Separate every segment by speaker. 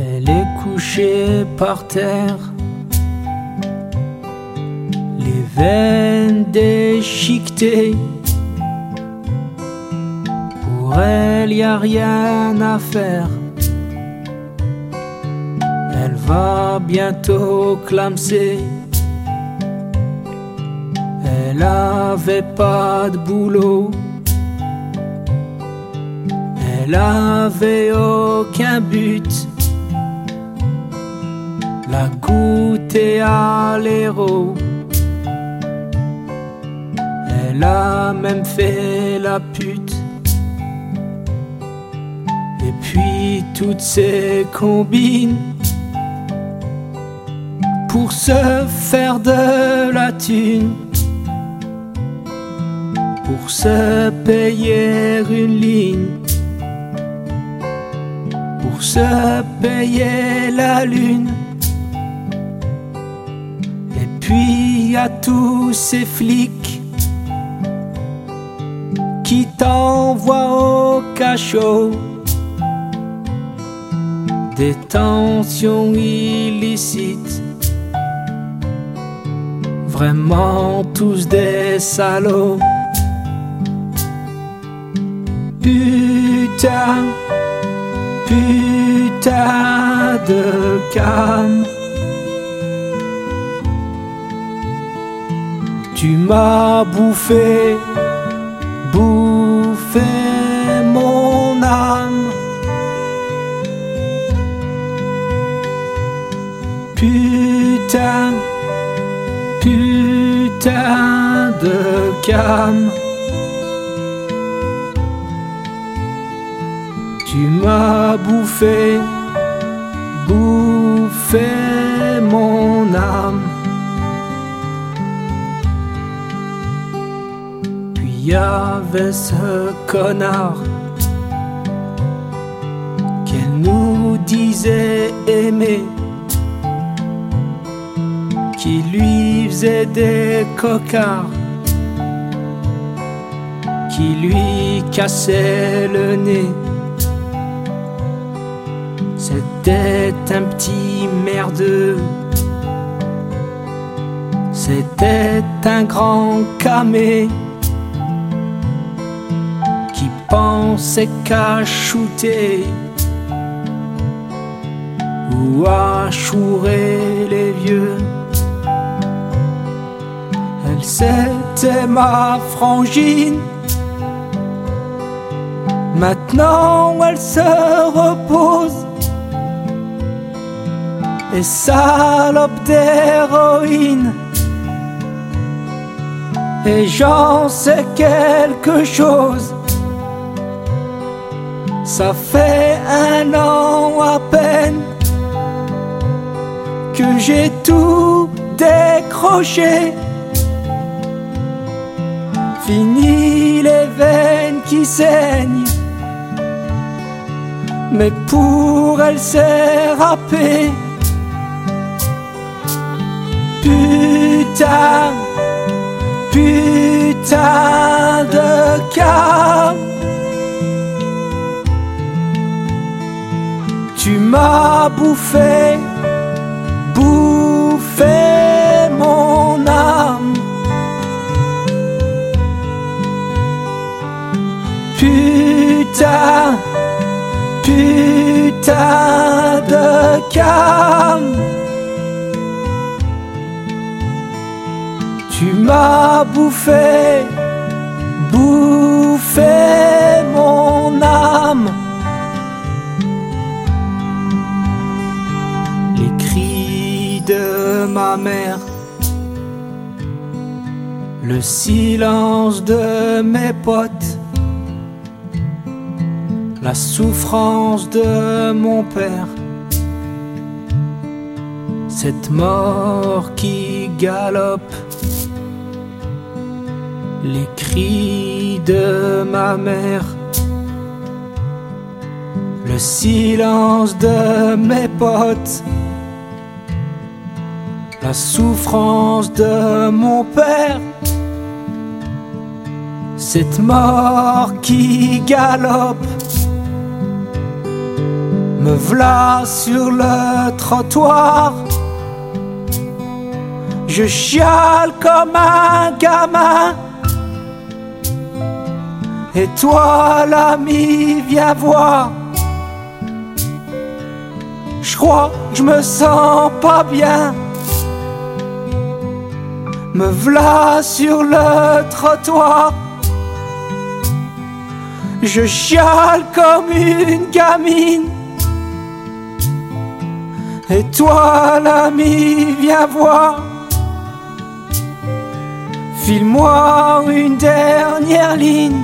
Speaker 1: Elle est couchée par terre, les veines déchiquetées. Pour elle, y a rien à faire. Elle va bientôt clamser. Elle avait pas de boulot. Elle avait aucun but. Elle a même fait la pute. Et puis toutes ces combines pour se faire de la thune, pour se payer une ligne, pour se payer la lune. À tous ces flics qui t'envoient au cachot. Détention illicite vraiment tous des salauds. Putain, putain de cam. Tu m'as bouffé, bouffé mon âme. Putain putain de cam. Tu m'as bouffé, bouffé mon âme. Y avait ce connard qu'elle nous disait aimer qui lui faisait des cocards, qui lui cassait le nez. C'était un petit merdeux, c'était un grand camé qui pensait qu'à shooter ou à chourer les vieux. Elle c'était ma frangine. Maintenant elle se repose et salope d'héroïne. Et j'en sais quelque chose. Ça fait un an à peine que j'ai tout décroché. Fini les veines qui saignent. Mais pour elle c'est râpé. Putain, putain de cas. Tu m'as bouffé, bouffé mon âme. Putain, putain de cam. Tu m'as bouffé, bouffé le silence de mes potes la souffrance de mon père, cette mort qui galope, les cris de ma mère, le silence de mes potes, la souffrance de mon père. Cette mort qui galope Me v'là sur le trottoir. Je chiale comme un gamin. Et toi, l'ami, viens voir. Je crois je me sens pas bien. Me v'là sur le trottoir. Je chiale comme une gamine. Et toi, l'ami, viens voir. File-moi une dernière ligne.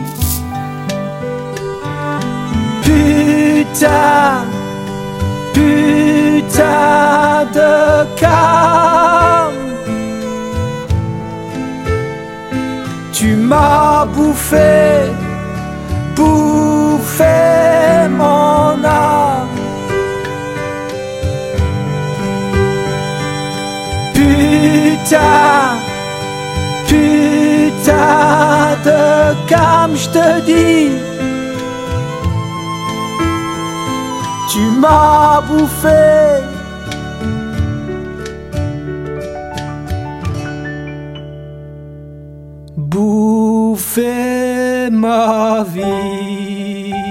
Speaker 1: Putain, putain de calme. Tu m'as bouffé de calme, je te dis. Tu m'as bouffé. Bouffé ma vie.